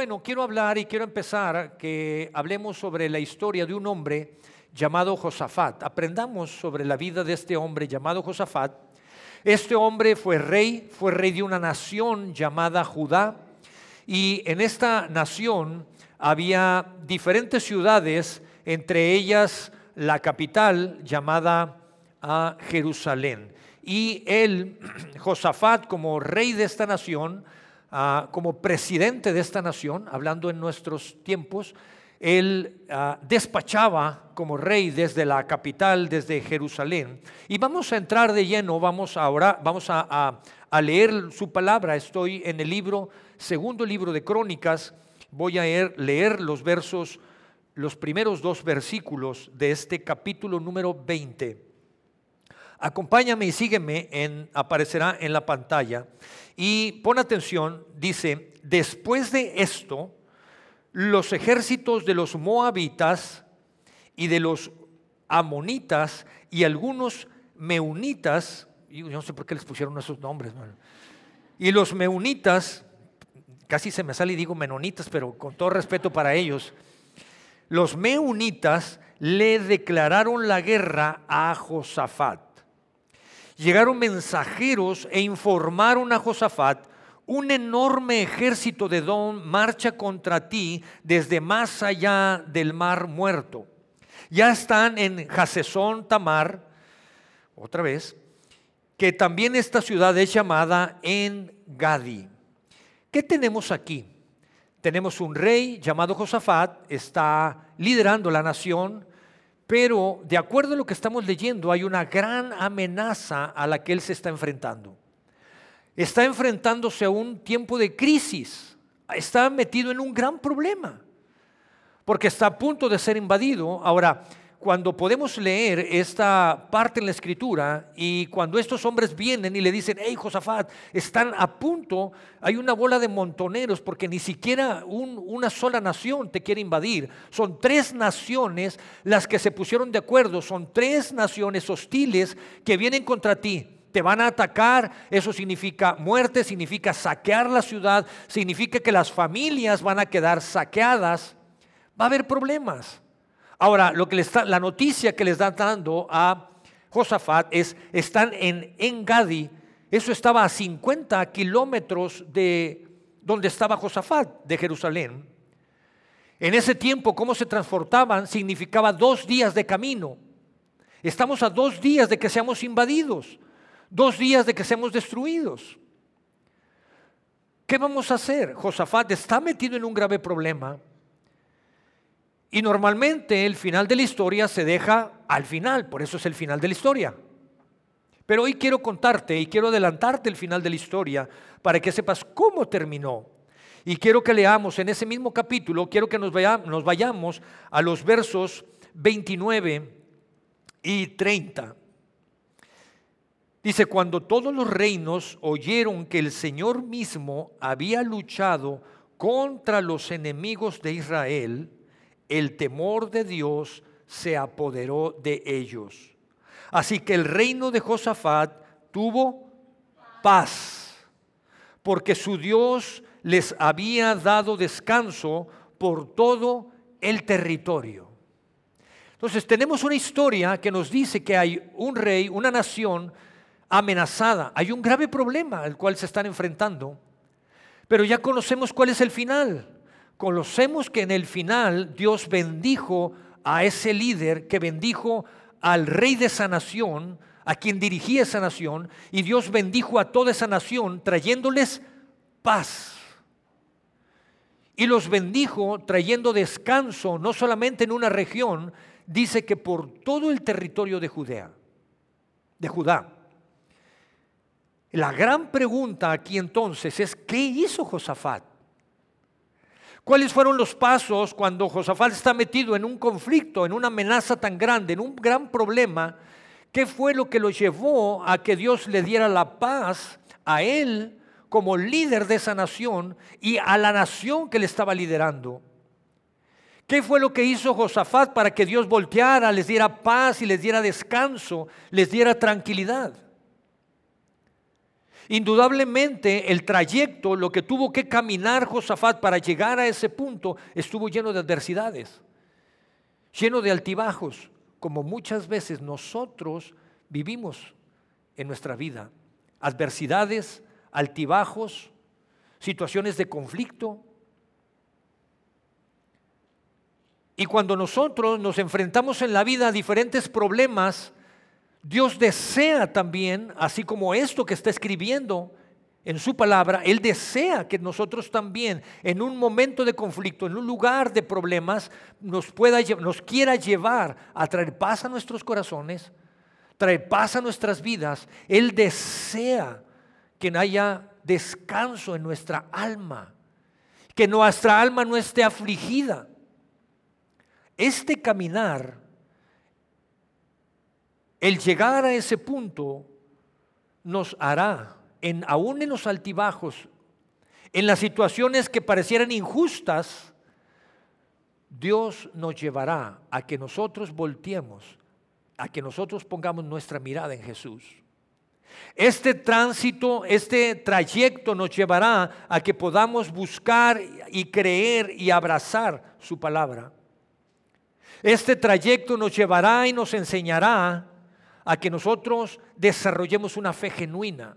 Bueno, quiero hablar y quiero empezar que hablemos sobre la historia de un hombre llamado Josafat. Aprendamos sobre la vida de este hombre llamado Josafat. Este hombre fue rey, fue rey de una nación llamada Judá y en esta nación había diferentes ciudades, entre ellas la capital llamada a Jerusalén. Y él, Josafat, como rey de esta nación, como presidente de esta nación, hablando en nuestros tiempos, él despachaba como rey desde la capital, desde Jerusalén. Y vamos a entrar de lleno, vamos ahora, vamos a, a leer su palabra. Estoy en el libro, segundo libro de Crónicas, voy a leer, leer los versos, los primeros dos versículos de este capítulo número 20. Acompáñame y sígueme, en, aparecerá en la pantalla. Y pon atención, dice, después de esto, los ejércitos de los moabitas y de los amonitas y algunos meunitas, y no sé por qué les pusieron esos nombres, y los meunitas, casi se me sale y digo menonitas, pero con todo respeto para ellos, los meunitas le declararon la guerra a Josafat llegaron mensajeros e informaron a Josafat, un enorme ejército de Don marcha contra ti desde más allá del mar muerto. Ya están en Hasesón Tamar, otra vez, que también esta ciudad es llamada En Gadi. ¿Qué tenemos aquí? Tenemos un rey llamado Josafat, está liderando la nación, pero de acuerdo a lo que estamos leyendo, hay una gran amenaza a la que él se está enfrentando. Está enfrentándose a un tiempo de crisis. Está metido en un gran problema. Porque está a punto de ser invadido. Ahora, cuando podemos leer esta parte en la escritura y cuando estos hombres vienen y le dicen, hey Josafat, están a punto, hay una bola de montoneros porque ni siquiera una sola nación te quiere invadir. Son tres naciones las que se pusieron de acuerdo, son tres naciones hostiles que vienen contra ti. Te van a atacar, eso significa muerte, significa saquear la ciudad, significa que las familias van a quedar saqueadas. Va a haber problemas. Ahora, lo que la noticia que les están dando a Josafat es, están en Engadi, eso estaba a 50 kilómetros de donde estaba Josafat, de Jerusalén. En ese tiempo, cómo se transportaban significaba dos días de camino. Estamos a dos días de que seamos invadidos, dos días de que seamos destruidos. ¿Qué vamos a hacer? Josafat está metido en un grave problema y normalmente el final de la historia se deja al final, por eso es el final de la historia. Pero hoy quiero contarte y quiero adelantarte el final de la historia para que sepas cómo terminó. Y quiero que leamos en ese mismo capítulo, quiero que nos, nos vayamos a los versos 29 y 30. Dice, cuando todos los reinos oyeron que el Señor mismo había luchado contra los enemigos de Israel, el temor de Dios se apoderó de ellos. Así que el reino de Josafat tuvo paz, porque su Dios les había dado descanso por todo el territorio. Entonces tenemos una historia que nos dice que hay un rey, una nación amenazada, hay un grave problema al cual se están enfrentando, pero ya conocemos cuál es el final conocemos que en el final Dios bendijo a ese líder que bendijo al rey de esa nación, a quien dirigía esa nación, y Dios bendijo a toda esa nación trayéndoles paz. Y los bendijo trayendo descanso, no solamente en una región, dice que por todo el territorio de Judea, de Judá. La gran pregunta aquí entonces es, ¿qué hizo Josafat? ¿Cuáles fueron los pasos cuando Josafat está metido en un conflicto, en una amenaza tan grande, en un gran problema? ¿Qué fue lo que lo llevó a que Dios le diera la paz a él como líder de esa nación y a la nación que le estaba liderando? ¿Qué fue lo que hizo Josafat para que Dios volteara, les diera paz y les diera descanso, les diera tranquilidad? Indudablemente el trayecto, lo que tuvo que caminar Josafat para llegar a ese punto, estuvo lleno de adversidades, lleno de altibajos, como muchas veces nosotros vivimos en nuestra vida. Adversidades, altibajos, situaciones de conflicto. Y cuando nosotros nos enfrentamos en la vida a diferentes problemas, Dios desea también, así como esto que está escribiendo en su palabra, Él desea que nosotros también en un momento de conflicto, en un lugar de problemas, nos, pueda, nos quiera llevar a traer paz a nuestros corazones, traer paz a nuestras vidas. Él desea que haya descanso en nuestra alma, que nuestra alma no esté afligida. Este caminar el llegar a ese punto nos hará, en, aún en los altibajos, en las situaciones que parecieran injustas, Dios nos llevará a que nosotros volteemos, a que nosotros pongamos nuestra mirada en Jesús. Este tránsito, este trayecto nos llevará a que podamos buscar y creer y abrazar su palabra. Este trayecto nos llevará y nos enseñará a que nosotros desarrollemos una fe genuina.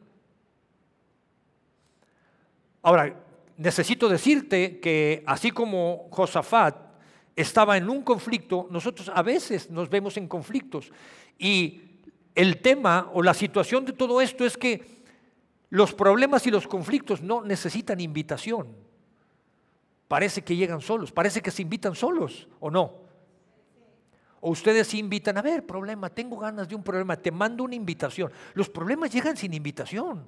Ahora, necesito decirte que así como Josafat estaba en un conflicto, nosotros a veces nos vemos en conflictos. Y el tema o la situación de todo esto es que los problemas y los conflictos no necesitan invitación. Parece que llegan solos, parece que se invitan solos, ¿o no? O ustedes invitan, a ver, problema, tengo ganas de un problema, te mando una invitación. Los problemas llegan sin invitación.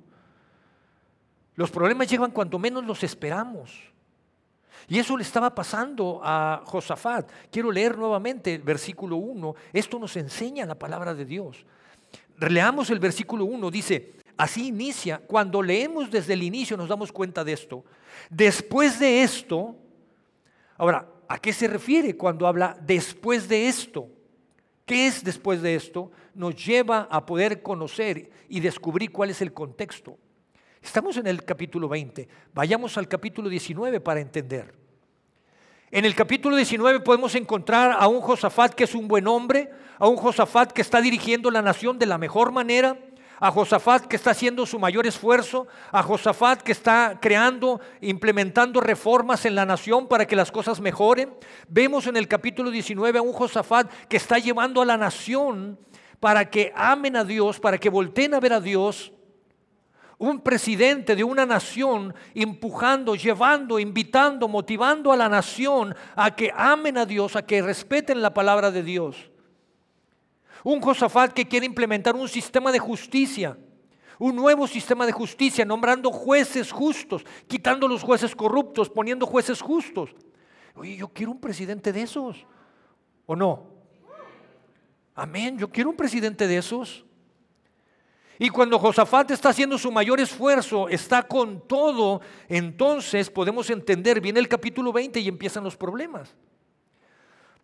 Los problemas llegan cuanto menos los esperamos. Y eso le estaba pasando a Josafat. Quiero leer nuevamente el versículo 1. Esto nos enseña la palabra de Dios. Leamos el versículo 1. Dice, así inicia. Cuando leemos desde el inicio nos damos cuenta de esto. Después de esto, ahora, ¿A qué se refiere cuando habla después de esto? ¿Qué es después de esto? Nos lleva a poder conocer y descubrir cuál es el contexto. Estamos en el capítulo 20. Vayamos al capítulo 19 para entender. En el capítulo 19 podemos encontrar a un Josafat que es un buen hombre, a un Josafat que está dirigiendo la nación de la mejor manera, a Josafat que está haciendo su mayor esfuerzo, a Josafat que está creando, implementando reformas en la nación para que las cosas mejoren. Vemos en el capítulo 19 a un Josafat que está llevando a la nación para que amen a Dios, para que volteen a ver a Dios. Un presidente de una nación empujando, llevando, invitando, motivando a la nación a que amen a Dios, a que respeten la palabra de Dios. Un Josafat que quiere implementar un sistema de justicia, un nuevo sistema de justicia, nombrando jueces justos, quitando los jueces corruptos, poniendo jueces justos. Oye, yo quiero un presidente de esos, ¿o no? Amén, yo quiero un presidente de esos. Y cuando Josafat está haciendo su mayor esfuerzo, está con todo, entonces podemos entender, viene el capítulo 20 y empiezan los problemas.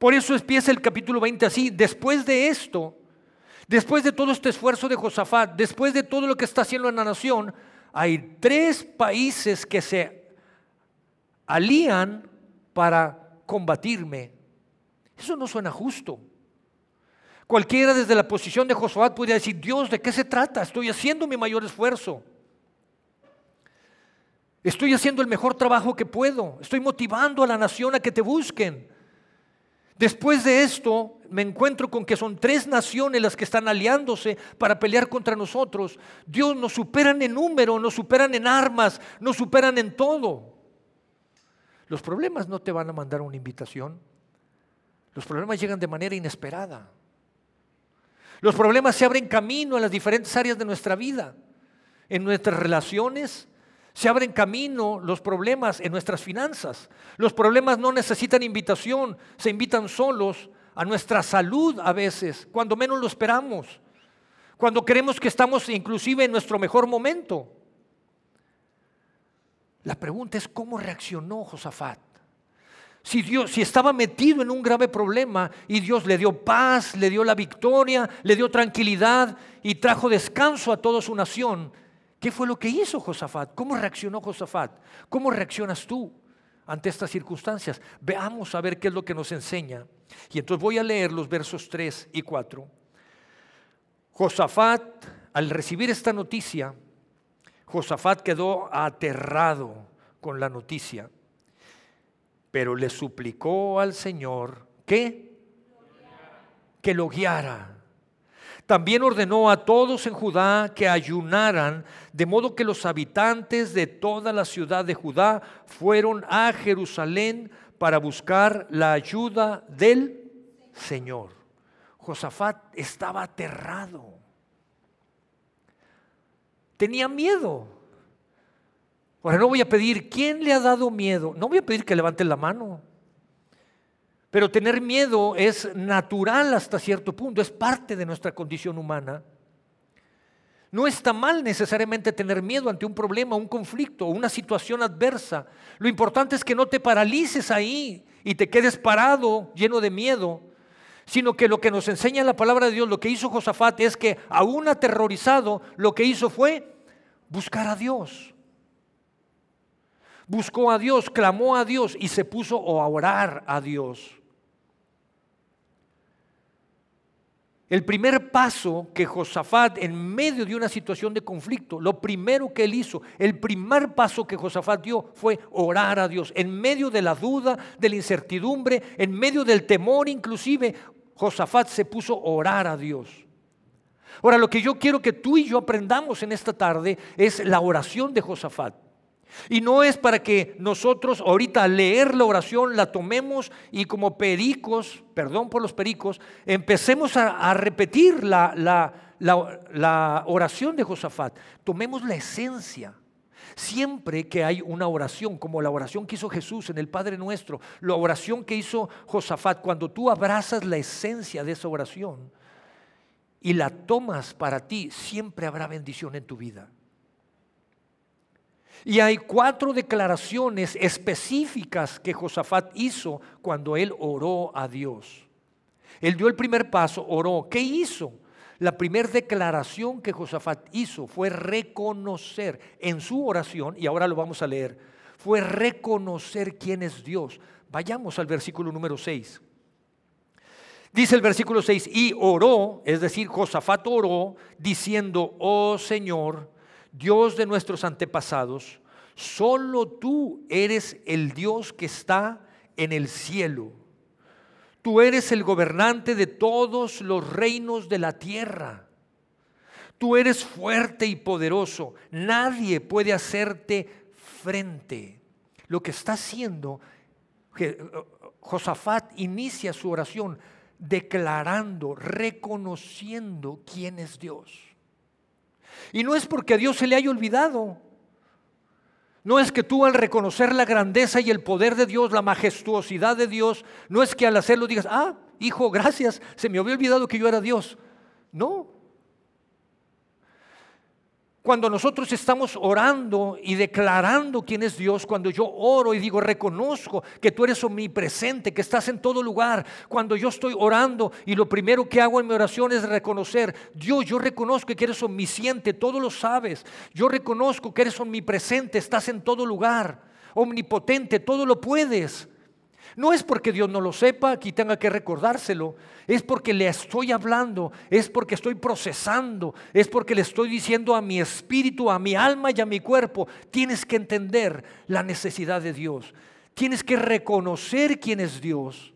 Por eso empieza el capítulo 20 así. Después de esto, después de todo este esfuerzo de Josafat, después de todo lo que está haciendo en la nación, hay tres países que se alían para combatirme. Eso no suena justo. Cualquiera desde la posición de Josafat podría decir, Dios, ¿de qué se trata? Estoy haciendo mi mayor esfuerzo. Estoy haciendo el mejor trabajo que puedo. Estoy motivando a la nación a que te busquen. Después de esto me encuentro con que son tres naciones las que están aliándose para pelear contra nosotros. Dios nos superan en número, nos superan en armas, nos superan en todo. Los problemas no te van a mandar una invitación. Los problemas llegan de manera inesperada. Los problemas se abren camino en las diferentes áreas de nuestra vida, en nuestras relaciones, se abren camino los problemas en nuestras finanzas. Los problemas no necesitan invitación, se invitan solos a nuestra salud a veces, cuando menos lo esperamos, cuando creemos que estamos inclusive en nuestro mejor momento. La pregunta es cómo reaccionó Josafat. Si Dios, si estaba metido en un grave problema y Dios le dio paz, le dio la victoria, le dio tranquilidad y trajo descanso a toda su nación, ¿Qué fue lo que hizo Josafat? ¿Cómo reaccionó Josafat? ¿Cómo reaccionas tú ante estas circunstancias? Veamos a ver qué es lo que nos enseña. Y entonces voy a leer los versos 3 y 4. Josafat, al recibir esta noticia, Josafat quedó aterrado con la noticia, pero le suplicó al Señor que, que lo guiara también ordenó a todos en Judá que ayunaran, de modo que los habitantes de toda la ciudad de Judá fueron a Jerusalén para buscar la ayuda del Señor. Josafat estaba aterrado. Tenía miedo. Ahora no voy a pedir, ¿quién le ha dado miedo? No voy a pedir que levanten la mano. Pero tener miedo es natural hasta cierto punto, es parte de nuestra condición humana. No está mal necesariamente tener miedo ante un problema, un conflicto, una situación adversa. Lo importante es que no te paralices ahí y te quedes parado lleno de miedo, sino que lo que nos enseña la palabra de Dios, lo que hizo Josafat es que aún aterrorizado, lo que hizo fue buscar a Dios. Buscó a Dios, clamó a Dios y se puso a orar a Dios. El primer paso que Josafat, en medio de una situación de conflicto, lo primero que él hizo, el primer paso que Josafat dio fue orar a Dios. En medio de la duda, de la incertidumbre, en medio del temor inclusive, Josafat se puso a orar a Dios. Ahora, lo que yo quiero que tú y yo aprendamos en esta tarde es la oración de Josafat. Y no es para que nosotros ahorita leer la oración la tomemos y como pericos, perdón por los pericos, empecemos a, repetir la, la oración de Josafat. Tomemos la esencia. Siempre que hay una oración, como la oración que hizo Jesús en el Padre Nuestro, la oración que hizo Josafat, cuando tú abrazas la esencia de esa oración y la tomas para ti, siempre habrá bendición en tu vida. Y hay cuatro declaraciones específicas que Josafat hizo cuando él oró a Dios. Él dio el primer paso, oró. ¿Qué hizo? La primera declaración que Josafat hizo fue reconocer en su oración, y ahora lo vamos a leer, fue reconocer quién es Dios. Vayamos al versículo número 6. Dice el versículo 6, y oró, es decir, Josafat oró, diciendo, oh Señor, Dios de nuestros antepasados, solo tú eres el Dios que está en el cielo. Tú eres el gobernante de todos los reinos de la tierra. Tú eres fuerte y poderoso. Nadie puede hacerte frente. Lo que está haciendo, Josafat inicia su oración declarando, reconociendo quién es Dios. Y no es porque a Dios se le haya olvidado. No es que tú al reconocer la grandeza y el poder de Dios, la majestuosidad de Dios, no es que al hacerlo digas, ah, hijo, gracias, se me había olvidado que yo era Dios. No, cuando nosotros estamos orando y declarando quién es Dios, cuando yo oro y digo, reconozco que tú eres omnipresente, que estás en todo lugar, cuando yo estoy orando y lo primero que hago en mi oración es reconocer, Dios, yo reconozco que eres omnisciente, todo lo sabes, yo reconozco que eres omnipresente, estás en todo lugar, omnipotente, todo lo puedes. No es porque Dios no lo sepa, aquí tenga que recordárselo, es porque le estoy hablando, es porque estoy procesando, es porque le estoy diciendo a mi espíritu, a mi alma y a mi cuerpo, tienes que entender la necesidad de Dios, tienes que reconocer quién es Dios.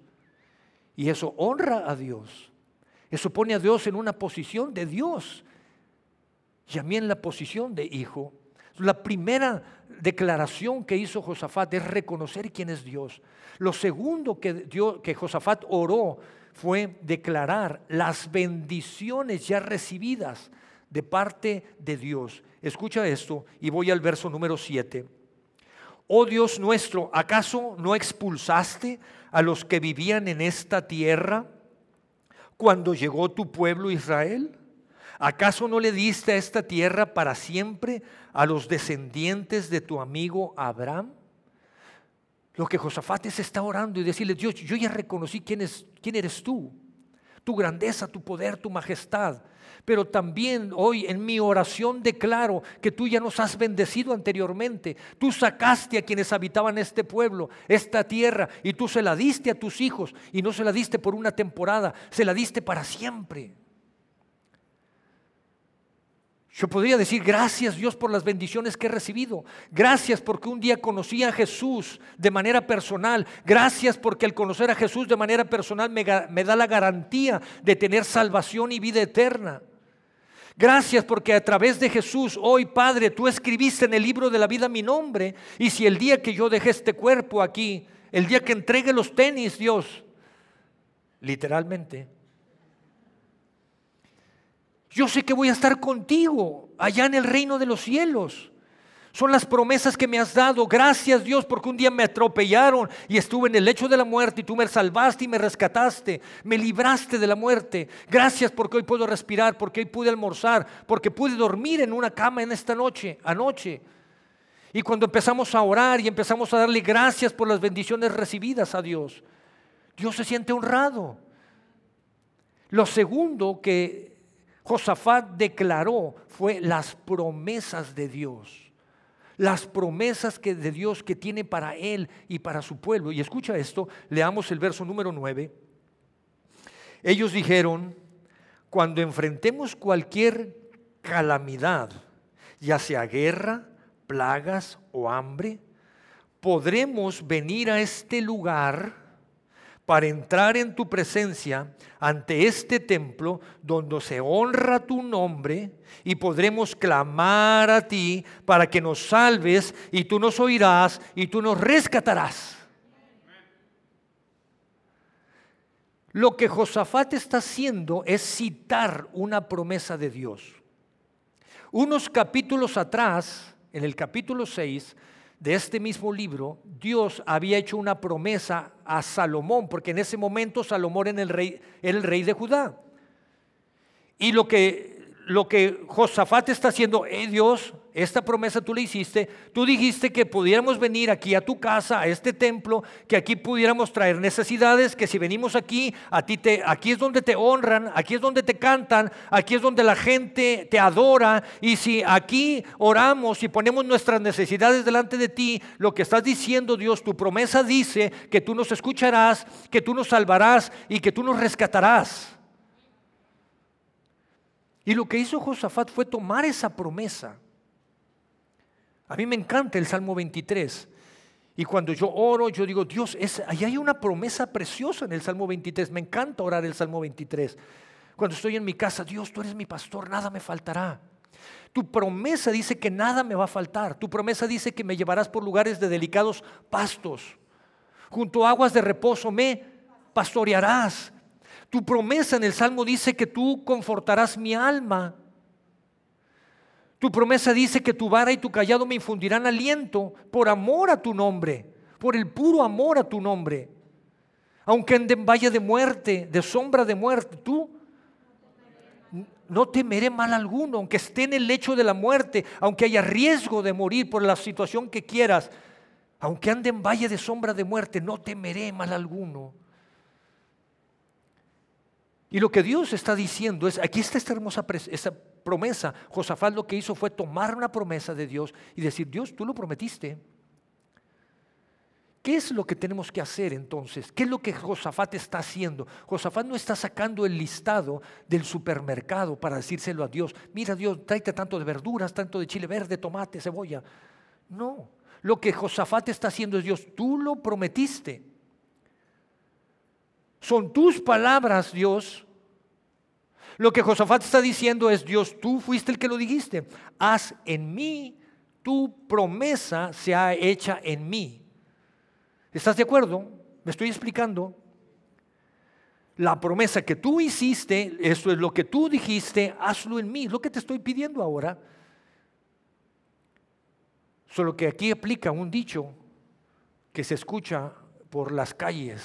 Y eso honra a Dios, eso pone a Dios en una posición de Dios y a mí en la posición de hijo. La primera declaración que hizo Josafat es reconocer quién es Dios. Lo segundo que, que Josafat oró fue declarar las bendiciones ya recibidas de parte de Dios. Escucha esto y voy al verso número 7. Oh Dios nuestro, ¿acaso no expulsaste a los que vivían en esta tierra cuando llegó tu pueblo Israel? ¿Acaso no le diste a esta tierra para siempre a los descendientes de tu amigo Abraham? Lo que Josafat está orando y decirle, Dios, yo ya reconocí quién eres tú. tu grandeza, tu poder, tu majestad. Pero también hoy en mi oración declaro que tú ya nos has bendecido anteriormente. Tú sacaste a quienes habitaban este pueblo, esta tierra, y tú se la diste a tus hijos. Y no se la diste por una temporada, se la diste para siempre. Yo podría decir gracias Dios por las bendiciones que he recibido. Gracias porque un día conocí a Jesús de manera personal. Gracias porque el conocer a Jesús de manera personal me, da la garantía de tener salvación y vida eterna. Gracias porque a través de Jesús, hoy Padre, tú escribiste en el libro de la vida mi nombre. Y si el día que yo dejé este cuerpo aquí, el día que entregue los tenis, Dios, literalmente, yo sé que voy a estar contigo allá en el reino de los cielos. Son las promesas que me has dado. Gracias Dios porque un día me atropellaron y estuve en el lecho de la muerte y tú me salvaste y me rescataste. Me libraste de la muerte. Gracias porque hoy puedo respirar, porque hoy pude almorzar, porque pude dormir en una cama en esta noche, anoche. Y cuando empezamos a orar y empezamos a darle gracias por las bendiciones recibidas a Dios, Dios se siente honrado. Lo segundo que Josafat declaró fue las promesas de Dios. Las promesas que, de Dios que tiene para él y para su pueblo. Y escucha esto, leamos el verso número 9. Ellos dijeron, cuando enfrentemos cualquier calamidad, ya sea guerra, plagas o hambre, podremos venir a este lugar para entrar en tu presencia ante este templo donde se honra tu nombre y podremos clamar a ti para que nos salves y tú nos oirás y tú nos rescatarás. Lo que Josafat está haciendo es citar una promesa de Dios. Unos capítulos atrás, en el capítulo 6, de este mismo libro, Dios había hecho una promesa a Salomón, porque en ese momento Salomón era el rey, era el rey de Judá. Y lo que lo que Josafat está haciendo, eh Dios, esta promesa tú le hiciste, tú dijiste que pudiéramos venir aquí a tu casa, a este templo, que aquí pudiéramos traer necesidades, que si venimos aquí, a ti te, aquí es donde te honran, aquí es donde te cantan, aquí es donde la gente te adora, y si aquí oramos y ponemos nuestras necesidades delante de ti, lo que estás diciendo, Dios, tu promesa dice que tú nos escucharás, que tú nos salvarás y que tú nos rescatarás. Y lo que hizo Josafat fue tomar esa promesa. A mí me encanta el Salmo 23. Y cuando yo oro, yo digo, Dios, es, ahí hay una promesa preciosa en el Salmo 23. Me encanta orar el Salmo 23. Cuando estoy en mi casa, Dios, tú eres mi pastor, nada me faltará. Tu promesa dice que nada me va a faltar. Tu promesa dice que me llevarás por lugares de delicados pastos. Junto a aguas de reposo me pastorearás. Tu promesa en el Salmo dice que tú confortarás mi alma. Tu promesa dice que tu vara y tu callado me infundirán aliento por amor a tu nombre, por el puro amor a tu nombre. Aunque ande en valle de muerte, de sombra de muerte, tú no temeré mal alguno, aunque esté en el lecho de la muerte, aunque haya riesgo de morir por la situación que quieras, aunque ande en valle de sombra de muerte, no temeré mal alguno y lo que Dios está diciendo es, aquí está esta hermosa esa promesa. Josafat lo que hizo fue tomar una promesa de Dios y decir, Dios, tú lo prometiste. ¿Qué es lo que tenemos que hacer entonces? ¿Qué es lo que Josafat está haciendo? Josafat no está sacando el listado del supermercado para decírselo a Dios. Mira Dios, tráete tanto de verduras, tanto de chile verde, tomate, cebolla. No, lo que Josafat está haciendo es Dios, tú lo prometiste. Son tus palabras, Dios. Lo que Josafat está diciendo es, Dios, tú fuiste el que lo dijiste. Haz en mí, tu promesa sea hecha en mí. ¿Estás de acuerdo? Me estoy explicando. La promesa que tú hiciste, eso es lo que tú dijiste, hazlo en mí. Lo que te estoy pidiendo ahora. Solo que aquí aplica un dicho que se escucha por las calles.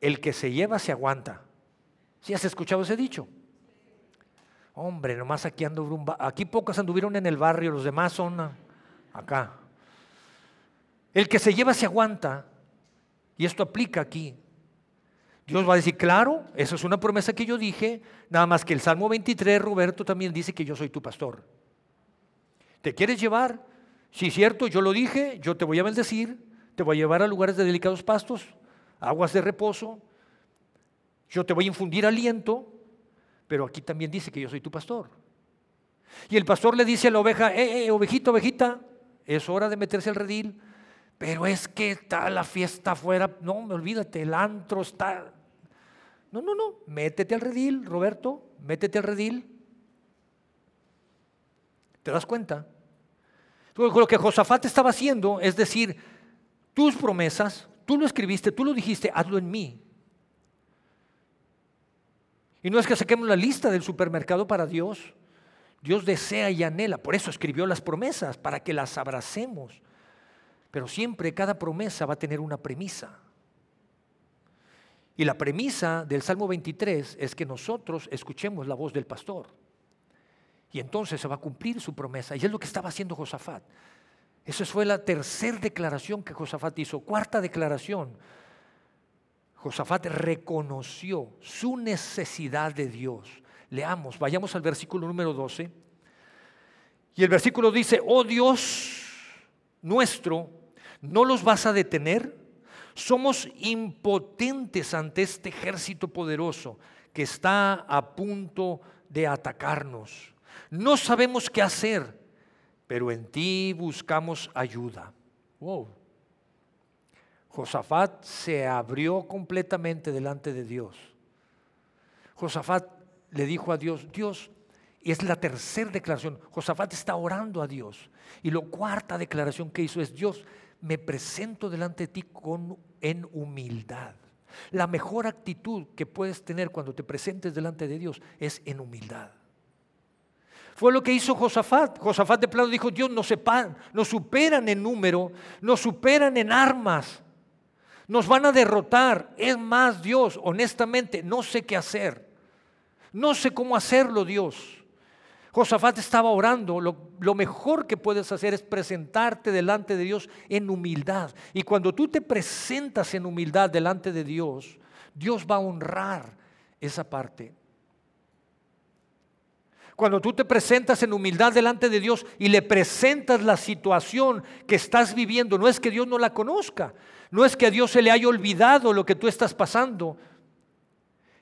El que se lleva se aguanta. ¿Sí has escuchado ese dicho? Hombre, nomás aquí ando, aquí pocos anduvieron en el barrio, los demás son acá. El que se lleva se aguanta, y esto aplica aquí. Dios va a decir, claro, esa es una promesa que yo dije, nada más que el Salmo 23, Roberto también dice que yo soy tu pastor. ¿Te quieres llevar? Es cierto, yo lo dije, yo te voy a bendecir, te voy a llevar a lugares de delicados pastos, aguas de reposo, yo te voy a infundir aliento, pero aquí también dice que yo soy tu pastor. Y el pastor le dice a la oveja, eh, eh, ovejita, ovejita, es hora de meterse al redil, pero es que está la fiesta afuera, no, me olvídate, el antro está... No, no, no, métete al redil, Roberto, métete al redil. ¿Te das cuenta? Lo que Josafat estaba haciendo es decir, tus promesas, tú lo escribiste, tú lo dijiste, hazlo en mí. Y no es que saquemos la lista del supermercado para Dios. Dios desea y anhela, por eso escribió las promesas, para que las abracemos. Pero siempre cada promesa va a tener una premisa. Y la premisa del Salmo 23 es que nosotros escuchemos la voz del pastor. Y entonces se va a cumplir su promesa. Y es lo que estaba haciendo Josafat. Esa fue la tercera declaración que Josafat hizo. Cuarta declaración. Josafat reconoció su necesidad de Dios. Leamos, vayamos al versículo número 12. Y el versículo dice, oh Dios nuestro, ¿no los vas a detener? Somos impotentes ante este ejército poderoso que está a punto de atacarnos. No sabemos qué hacer, pero en ti buscamos ayuda. Wow. Josafat se abrió completamente delante de Dios. Josafat le dijo a Dios, Dios, y es la tercera declaración, Josafat está orando a Dios. Y la cuarta declaración que hizo es, Dios, me presento delante de ti con, en humildad. La mejor actitud que puedes tener cuando te presentes delante de Dios es en humildad. Fue lo que hizo Josafat. Josafat de plano dijo, Dios nos, sepan, nos superan en número, nos superan en armas, nos van a derrotar. Es más, Dios, honestamente, no sé qué hacer. No sé cómo hacerlo, Dios. Josafat estaba orando, lo, mejor que puedes hacer es presentarte delante de Dios en humildad. Y cuando tú te presentas en humildad delante de Dios, Dios va a honrar esa parte. Cuando tú te presentas en humildad delante de Dios y le presentas la situación que estás viviendo, no es que Dios no la conozca, no es que a Dios se le haya olvidado lo que tú estás pasando,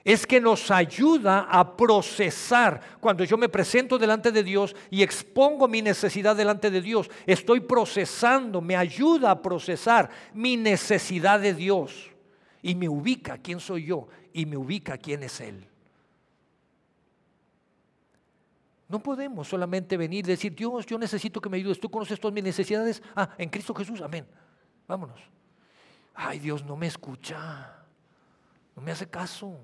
es que nos ayuda a procesar. Cuando yo me presento delante de Dios y expongo mi necesidad delante de Dios, estoy procesando, me ayuda a procesar mi necesidad de Dios. Y me ubica quién soy yo y me ubica quién es Él. No podemos solamente venir y decir, Dios, yo necesito que me ayudes. Tú conoces todas mis necesidades. Ah, en Cristo Jesús, amén. Vámonos. Ay, Dios no me escucha. No me hace caso.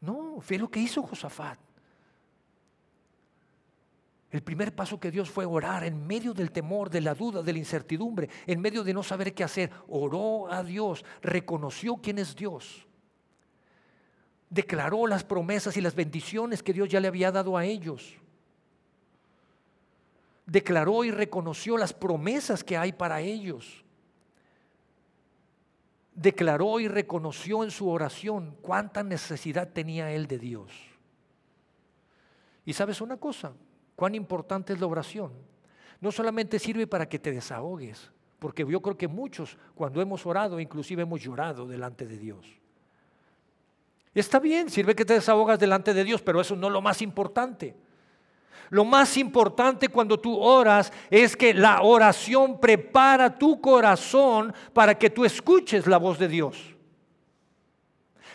No, fue lo que hizo Josafat. El primer paso que Dios fue orar en medio del temor, de la duda, de la incertidumbre, en medio de no saber qué hacer. Oró a Dios, reconoció quién es Dios. Declaró las promesas y las bendiciones que Dios ya le había dado a ellos. Declaró y reconoció las promesas que hay para ellos declaró y reconoció en su oración cuánta necesidad tenía él de Dios. Y sabes una cosa, cuán importante es la oración. No solamente sirve para que te desahogues, porque yo creo que muchos cuando hemos orado inclusive hemos llorado delante de Dios. Está bien, sirve que te desahogas delante de Dios, pero eso no es lo más importante. Lo más importante cuando tú oras es que la oración prepara tu corazón para que tú escuches la voz de Dios.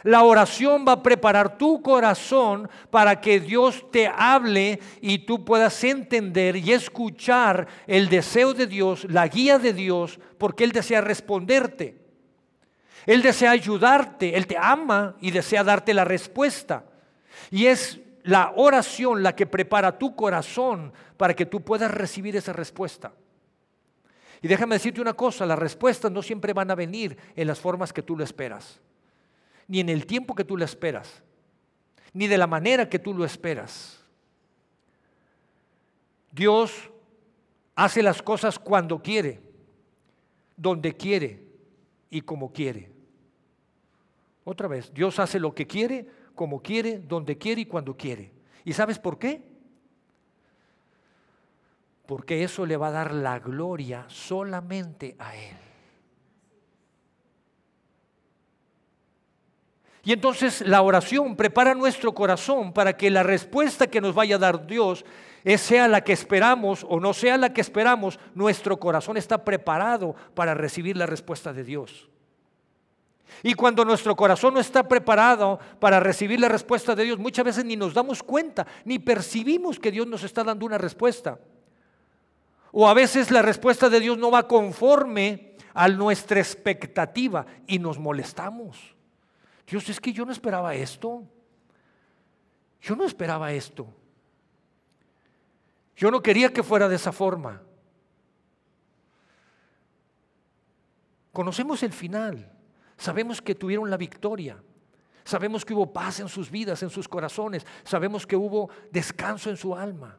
La oración va a preparar tu corazón para que Dios te hable y tú puedas entender y escuchar el deseo de Dios, la guía de Dios, porque Él desea responderte. Él desea ayudarte, Él te ama y desea darte la respuesta. Y es la oración la que prepara tu corazón para que tú puedas recibir esa respuesta. Y déjame decirte una cosa, las respuestas no siempre van a venir en las formas que tú lo esperas, ni en el tiempo que tú lo esperas, ni de la manera que tú lo esperas. Dios hace las cosas cuando quiere, donde quiere y como quiere. Otra vez, Dios hace lo que quiere, como quiere, donde quiere y cuando quiere. ¿Y sabes por qué? Porque eso le va a dar la gloria solamente a Él. Y entonces la oración prepara nuestro corazón para que la respuesta que nos vaya a dar Dios sea la que esperamos o no sea la que esperamos, nuestro corazón está preparado para recibir la respuesta de Dios. Y cuando nuestro corazón no está preparado para recibir la respuesta de Dios, muchas veces ni nos damos cuenta, ni percibimos que Dios nos está dando una respuesta. O a veces la respuesta de Dios no va conforme a nuestra expectativa y nos molestamos. Dios, es que yo no esperaba esto. Yo no esperaba esto. Yo no quería que fuera de esa forma. Conocemos el final. Sabemos que tuvieron la victoria. Sabemos que hubo paz en sus vidas, en sus corazones. Sabemos que hubo descanso en su alma.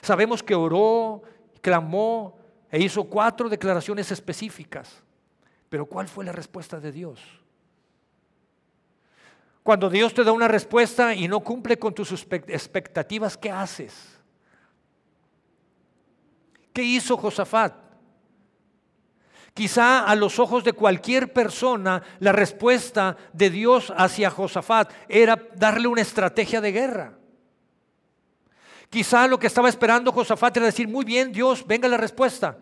Sabemos que oró, clamó e hizo cuatro declaraciones específicas. Pero ¿cuál fue la respuesta de Dios? Cuando Dios te da una respuesta y no cumple con tus expectativas, ¿qué haces? ¿Qué hizo Josafat? Quizá a los ojos de cualquier persona la respuesta de Dios hacia Josafat era darle una estrategia de guerra. Quizá lo que estaba esperando Josafat era decir, muy bien Dios, venga la respuesta.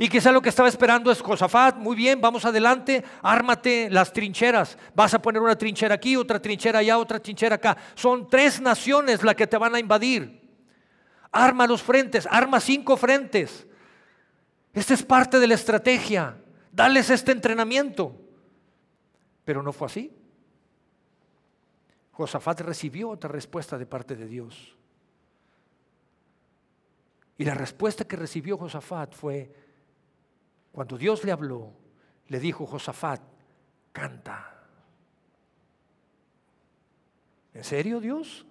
Y quizá lo que estaba esperando es Josafat, muy bien, vamos adelante, ármate las trincheras. Vas a poner una trinchera aquí, otra trinchera allá, otra trinchera acá. Son tres naciones las que te van a invadir. Arma los frentes, arma cinco frentes. Esta es parte de la estrategia. Dales este entrenamiento. Pero no fue así. Josafat recibió otra respuesta de parte de Dios. Y la respuesta que recibió Josafat fue, cuando Dios le habló, le dijo Josafat, canta. ¿En serio Dios?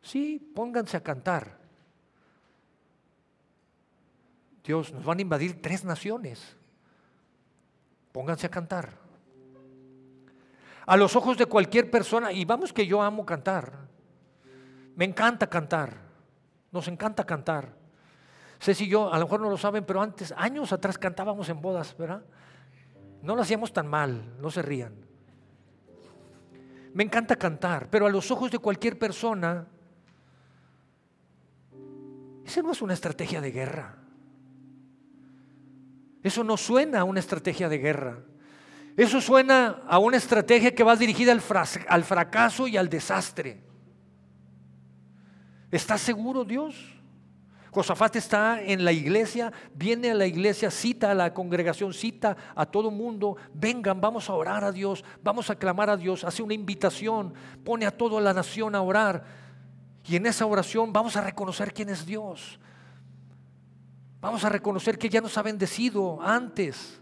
Sí, pónganse a cantar. Dios, nos van a invadir tres naciones. Pónganse a cantar. A los ojos de cualquier persona, y vamos que yo amo cantar. Me encanta cantar. Nos encanta cantar. Sé si yo, a lo mejor no lo saben, pero antes, años atrás cantábamos en bodas, ¿verdad? No lo hacíamos tan mal, no se rían. Me encanta cantar, pero a los ojos de cualquier persona, esa no es una estrategia de guerra. Eso no suena a una estrategia de guerra. Eso suena a una estrategia que va dirigida al, fracaso y al desastre. ¿Estás seguro, Dios? Josafat está en la iglesia, viene a la iglesia, cita a la congregación, cita a todo mundo, vengan, vamos a orar a Dios, vamos a clamar a Dios, hace una invitación, pone a toda la nación a orar. Y en esa oración vamos a reconocer quién es Dios. Vamos a reconocer que ya nos ha bendecido antes.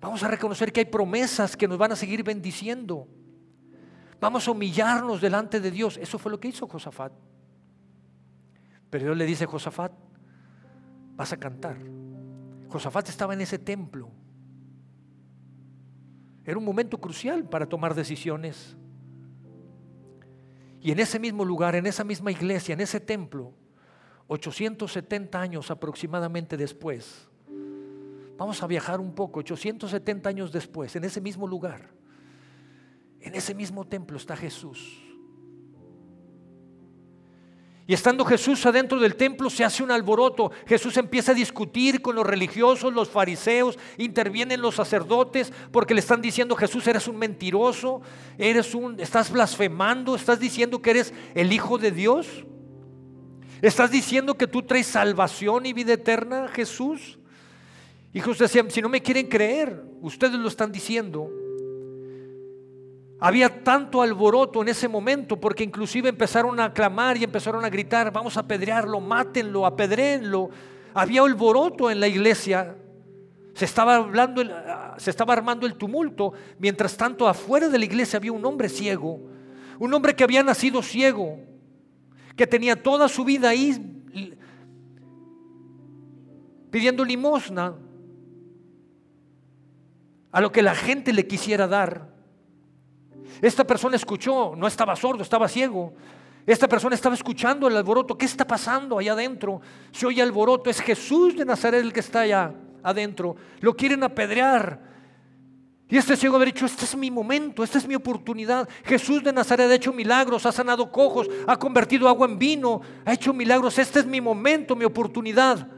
Vamos a reconocer que hay promesas que nos van a seguir bendiciendo. Vamos a humillarnos delante de Dios. Eso fue lo que hizo Josafat. Pero Dios le dice Josafat, vas a cantar. Josafat estaba en ese templo. Era un momento crucial para tomar decisiones. Y en ese mismo lugar, en esa misma iglesia, en ese templo, 870 años aproximadamente después, vamos a viajar un poco, 870 años después, en ese mismo lugar, en ese mismo templo está Jesús. Y estando Jesús adentro del templo se hace un alboroto. Jesús empieza a discutir con los religiosos, los fariseos, intervienen los sacerdotes porque le están diciendo, Jesús, eres un mentiroso, eres un estás blasfemando, estás diciendo que eres el hijo de Dios. ¿Estás diciendo que tú traes salvación y vida eterna, Jesús? Y Jesús decía, si no me quieren creer, ustedes lo están diciendo. Había tanto alboroto en ese momento porque inclusive empezaron a clamar y empezaron a gritar, vamos a apedrearlo, mátenlo, apedréenlo. Había alboroto en la iglesia. Se estaba, hablando, se estaba armando el tumulto. Mientras tanto, afuera de la iglesia había un hombre ciego. Un hombre que había nacido ciego que tenía toda su vida ahí pidiendo limosna. a lo que la gente le quisiera dar. Esta persona escuchó, no estaba sordo, estaba ciego. Esta persona estaba escuchando el alboroto. ¿Qué está pasando allá adentro? Se oye alboroto. Es Jesús de Nazaret el que está allá adentro. Lo quieren apedrear. Y este ciego ha dicho, este es mi momento, esta es mi oportunidad. Jesús de Nazaret ha hecho milagros, ha sanado cojos, ha convertido agua en vino, ha hecho milagros. Este es mi momento, mi oportunidad.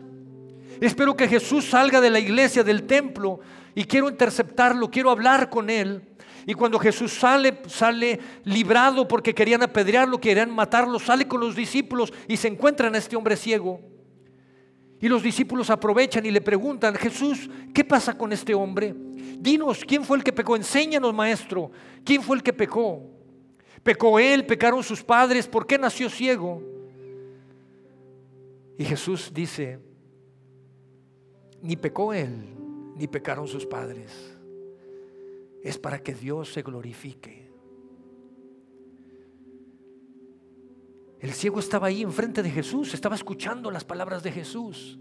Espero que Jesús salga de la iglesia, del templo, y quiero interceptarlo, quiero hablar con él. Y cuando Jesús sale, sale librado porque querían apedrearlo, querían matarlo, sale con los discípulos y se encuentran a este hombre ciego. Y los discípulos aprovechan y le preguntan, Jesús, ¿qué pasa con este hombre? Dinos, ¿quién fue el que pecó? Enséñanos, maestro, ¿quién fue el que pecó? ¿Pecó él? ¿Pecaron sus padres? ¿Por qué nació ciego? Y Jesús dice, ni pecó él, ni pecaron sus padres. Es para que Dios se glorifique. El ciego estaba ahí enfrente de Jesús, estaba escuchando las palabras de Jesús.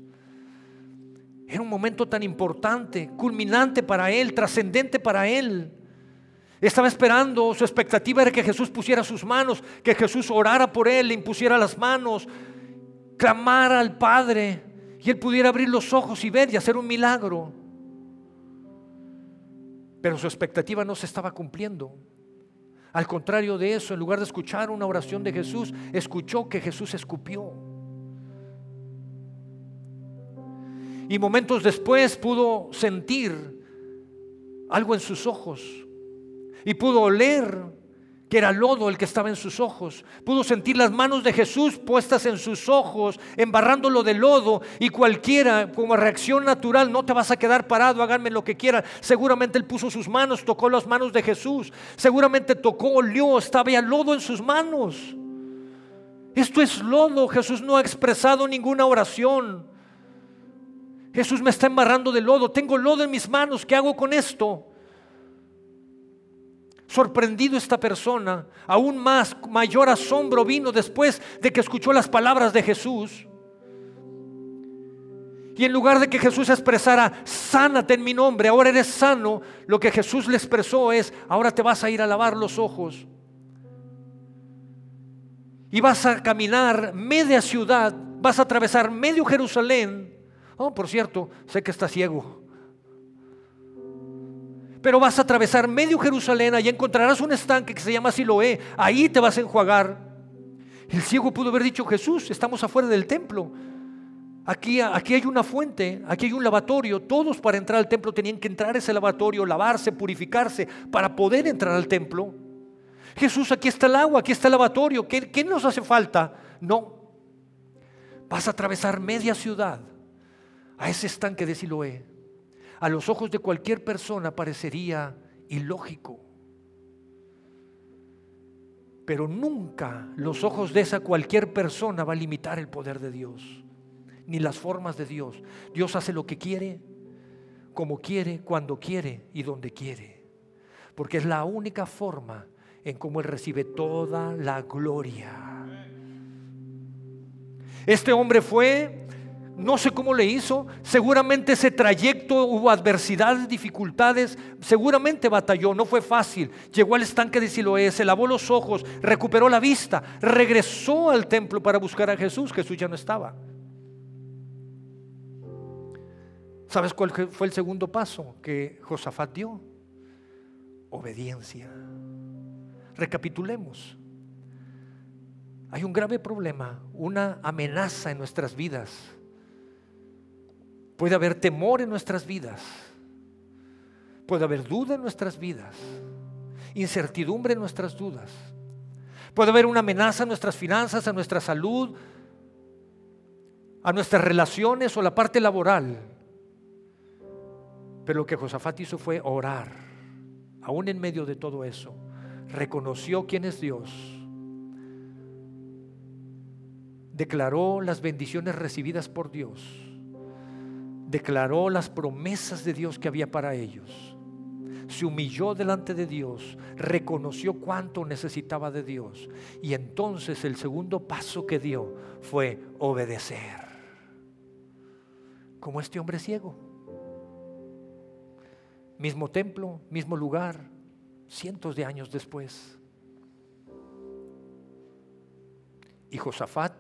Era un momento tan importante, culminante para él, trascendente para él. Estaba esperando, su expectativa era que Jesús pusiera sus manos, que Jesús orara por él, le impusiera las manos, clamara al Padre y él pudiera abrir los ojos y ver y hacer un milagro. Pero su expectativa no se estaba cumpliendo. Al contrario de eso, en lugar de escuchar una oración de Jesús, escuchó que Jesús escupió. Y momentos después pudo sentir algo en sus ojos y pudo oler era lodo el que estaba en sus ojos. Pudo sentir las manos de Jesús puestas en sus ojos, embarrándolo de lodo y cualquiera como reacción natural, no te vas a quedar parado, háganme lo que quieran. Seguramente él puso sus manos, tocó las manos de Jesús, seguramente tocó, olió, estaba ya lodo en sus manos. Esto es lodo, Jesús no ha expresado ninguna oración. Jesús me está embarrando de lodo, tengo lodo en mis manos, ¿qué hago con esto? Sorprendido esta persona, aún más mayor asombro vino después de que escuchó las palabras de Jesús. Y en lugar de que Jesús expresara, sánate en mi nombre, ahora eres sano, lo que Jesús le expresó es, ahora te vas a ir a lavar los ojos. Y vas a caminar media ciudad, vas a atravesar medio Jerusalén. Oh, por cierto, sé que está ciego pero vas a atravesar medio Jerusalén, y encontrarás un estanque que se llama Siloé, ahí te vas a enjuagar. El ciego pudo haber dicho, Jesús, estamos afuera del templo. Aquí, aquí, hay una fuente, aquí hay un lavatorio. Todos para entrar al templo tenían que entrar a ese lavatorio, lavarse, purificarse, para poder entrar al templo. Jesús, aquí está el agua, aquí está el lavatorio. ¿Qué, qué nos hace falta? No. Vas a atravesar media ciudad a ese estanque de Siloé a los ojos de cualquier persona parecería ilógico. Pero nunca los ojos de esa cualquier persona va a limitar el poder de Dios, ni las formas de Dios. Dios hace lo que quiere, como quiere, cuando quiere y donde quiere. Porque es la única forma en cómo Él recibe toda la gloria. Este hombre fue no sé cómo le hizo. Seguramente ese trayecto hubo adversidades, dificultades. Seguramente batalló, no fue fácil. Llegó al estanque de Siloé, se lavó los ojos, recuperó la vista, regresó al templo para buscar a Jesús. Jesús ya no estaba. ¿Sabes cuál fue el segundo paso que Josafat dio? Obediencia. Recapitulemos. Hay un grave problema, una amenaza en nuestras vidas Puede haber temor en nuestras vidas. Puede haber duda en nuestras vidas. Incertidumbre en nuestras dudas. Puede haber una amenaza a nuestras finanzas, a nuestra salud, a nuestras relaciones o la parte laboral. Pero lo que Josafat hizo fue orar, aún en medio de todo eso. Reconoció quién es Dios. Declaró las bendiciones recibidas por Dios declaró las promesas de Dios que había para ellos. Se humilló delante de Dios, reconoció cuánto necesitaba de Dios. Y entonces el segundo paso que dio fue obedecer. Como este hombre ciego. mismo templo, mismo lugar, cientos de años después. Y Josafat,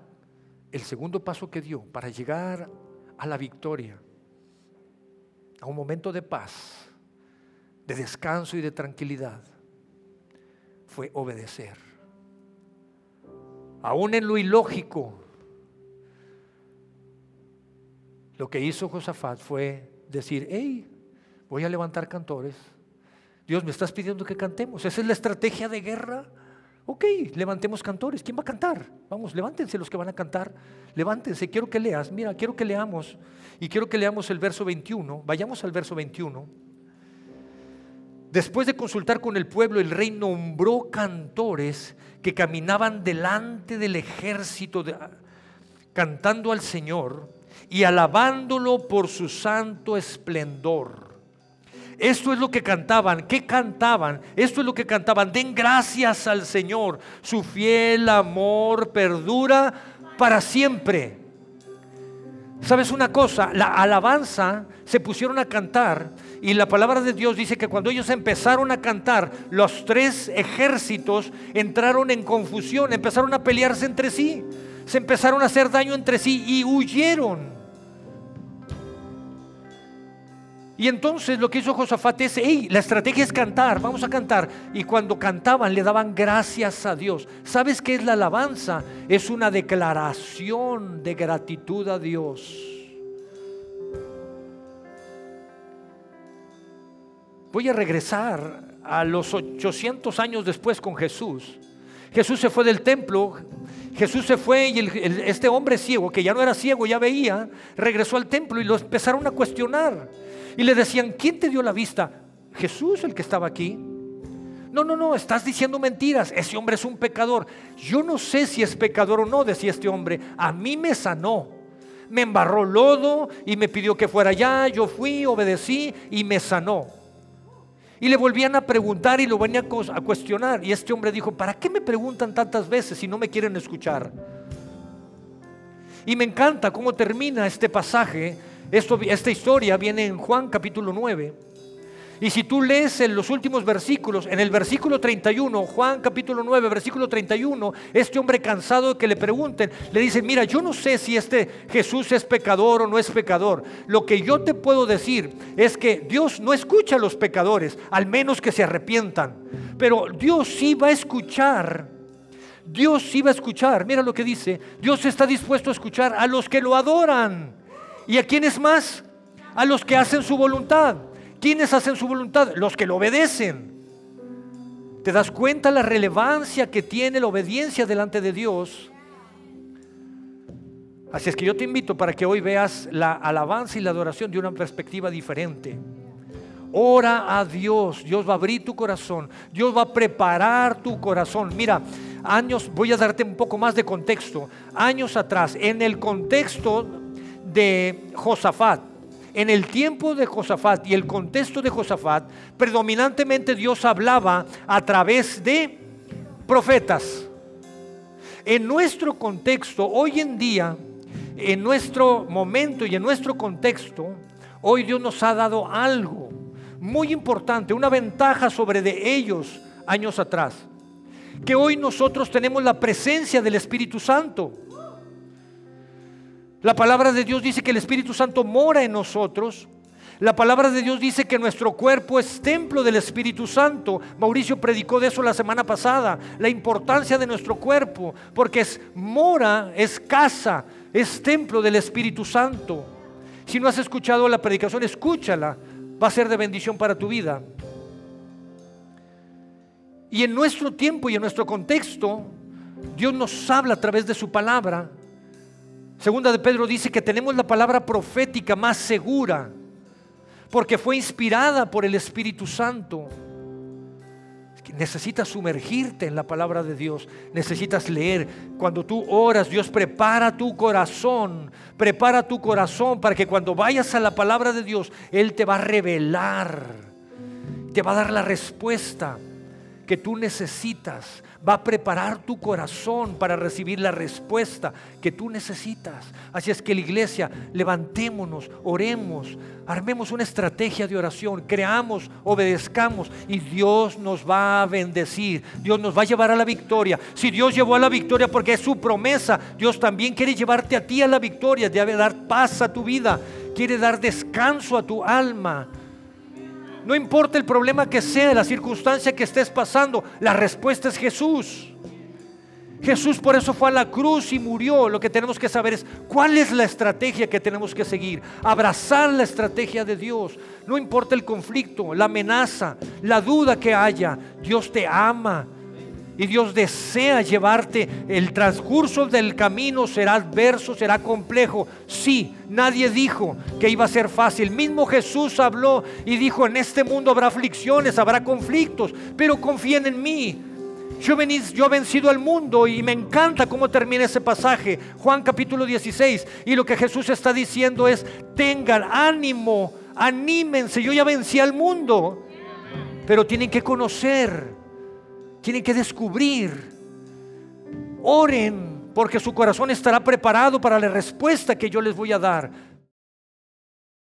el segundo paso que dio para llegar a la victoria, un momento de paz, de descanso y de tranquilidad, fue obedecer. Aún en lo ilógico, lo que hizo Josafat fue decir, hey, voy a levantar cantores. Dios, me estás pidiendo que cantemos. Esa es la estrategia de guerra. Ok, levantemos cantores. ¿Quién va a cantar? Vamos, levántense los que van a cantar. Levántense, quiero que leas. Mira, quiero que leamos. Y quiero que leamos el verso 21. Vayamos al verso 21. Después de consultar con el pueblo, el rey nombró cantores que caminaban delante del ejército cantando al Señor y alabándolo por su santo esplendor. Esto es lo que cantaban. ¿Qué cantaban? Esto es lo que cantaban. Den gracias al Señor. Su fiel amor perdura para siempre. ¿Sabes una cosa? La alabanza se pusieron a cantar y la palabra de Dios dice que cuando ellos empezaron a cantar, los tres ejércitos entraron en confusión, empezaron a pelearse entre sí, se empezaron a hacer daño entre sí y huyeron. Y entonces lo que hizo Josafat es, hey, la estrategia es cantar, vamos a cantar. Y cuando cantaban le daban gracias a Dios. ¿Sabes qué es la alabanza? Es una declaración de gratitud a Dios. Voy a regresar a los 800 años después con Jesús. Jesús se fue del templo, Jesús se fue y este hombre ciego, que ya no era ciego, ya veía, regresó al templo y lo empezaron a cuestionar. Y le decían, ¿quién te dio la vista? Jesús, el que estaba aquí. No, no, no, estás diciendo mentiras. Ese hombre es un pecador. Yo no sé si es pecador o no, decía este hombre. A mí me sanó. Me embarró lodo y me pidió que fuera allá. Yo fui, obedecí y me sanó. Y le volvían a preguntar y lo venían a cuestionar. Y este hombre dijo, ¿para qué me preguntan tantas veces si no me quieren escuchar? Y me encanta cómo termina este pasaje esta historia viene en Juan capítulo 9. Y si tú lees en los últimos versículos, en el versículo 31, Juan capítulo 9, versículo 31, este hombre cansado de que le pregunten, le dice, mira, yo no sé si este Jesús es pecador o no es pecador. Lo que yo te puedo decir es que Dios no escucha a los pecadores, al menos que se arrepientan. Pero Dios sí va a escuchar. Dios sí va a escuchar. Mira lo que dice. Dios está dispuesto a escuchar a los que lo adoran. ¿Y a quiénes más? A los que hacen su voluntad. ¿Quiénes hacen su voluntad? Los que lo obedecen. ¿Te das cuenta la relevancia que tiene la obediencia delante de Dios? Así es que yo te invito para que hoy veas la alabanza y la adoración de una perspectiva diferente. Ora a Dios, Dios va a abrir tu corazón, Dios va a preparar tu corazón. Mira, años, voy a darte un poco más de contexto. Años atrás, en el contexto de Josafat. En el tiempo de Josafat y el contexto de Josafat, predominantemente Dios hablaba a través de profetas. En nuestro contexto, hoy en día, en nuestro momento y en nuestro contexto, hoy Dios nos ha dado algo muy importante, una ventaja sobre de ellos años atrás. Que hoy nosotros tenemos la presencia del Espíritu Santo. La palabra de Dios dice que el Espíritu Santo mora en nosotros. La palabra de Dios dice que nuestro cuerpo es templo del Espíritu Santo. Mauricio predicó de eso la semana pasada, la importancia de nuestro cuerpo, porque es mora, es casa, es templo del Espíritu Santo. Si no has escuchado la predicación, escúchala, va a ser de bendición para tu vida. Y en nuestro tiempo y en nuestro contexto, Dios nos habla a través de su palabra Segunda de Pedro dice que tenemos la palabra profética más segura porque fue inspirada por el Espíritu Santo. Necesitas sumergirte en la palabra de Dios, necesitas leer. Cuando tú oras, Dios prepara tu corazón, prepara tu corazón para que cuando vayas a la palabra de Dios, Él te va a revelar, te va a dar la respuesta que tú necesitas. Va a preparar tu corazón para recibir la respuesta que tú necesitas. Así es que la iglesia, levantémonos, oremos, armemos una estrategia de oración, creamos, obedezcamos y Dios nos va a bendecir. Dios nos va a llevar a la victoria. Si Dios llevó a la victoria porque es su promesa, Dios también quiere llevarte a ti a la victoria, debe dar paz a tu vida, quiere dar descanso a tu alma. No importa el problema que sea, la circunstancia que estés pasando, la respuesta es Jesús. Jesús por eso fue a la cruz y murió. Lo que tenemos que saber es cuál es la estrategia que tenemos que seguir. Abrazar la estrategia de Dios. No importa el conflicto, la amenaza, la duda que haya. Dios te ama. Y Dios desea llevarte. El transcurso del camino será adverso, será complejo. Sí, nadie dijo que iba a ser fácil. Mismo Jesús habló y dijo, en este mundo habrá aflicciones, habrá conflictos, pero confíen en mí. Yo, yo he vencido al mundo y me encanta cómo termina ese pasaje, Juan capítulo 16. Y lo que Jesús está diciendo es, tengan ánimo, anímense, yo ya vencí al mundo, pero tienen que conocer tienen que descubrir. Oren porque su corazón estará preparado para la respuesta que yo les voy a dar.